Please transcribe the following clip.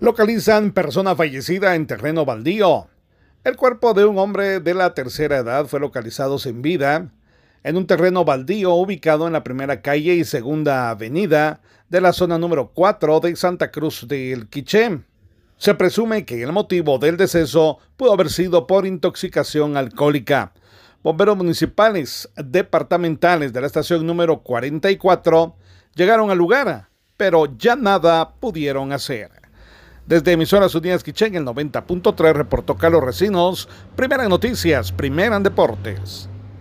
Localizan persona fallecida en terreno baldío. El cuerpo de un hombre de la tercera edad fue localizado sin vida en un terreno baldío ubicado en la primera calle y segunda avenida de la zona número 4 de Santa Cruz del Quiché. Se presume que el motivo del deceso pudo haber sido por intoxicación alcohólica. Bomberos municipales departamentales de la estación número 44 llegaron al lugar, pero ya nada pudieron hacer. Desde Emisoras Unidas Quichén, el 90.3, reportó Carlos Recinos. Primera en noticias, primera en deportes.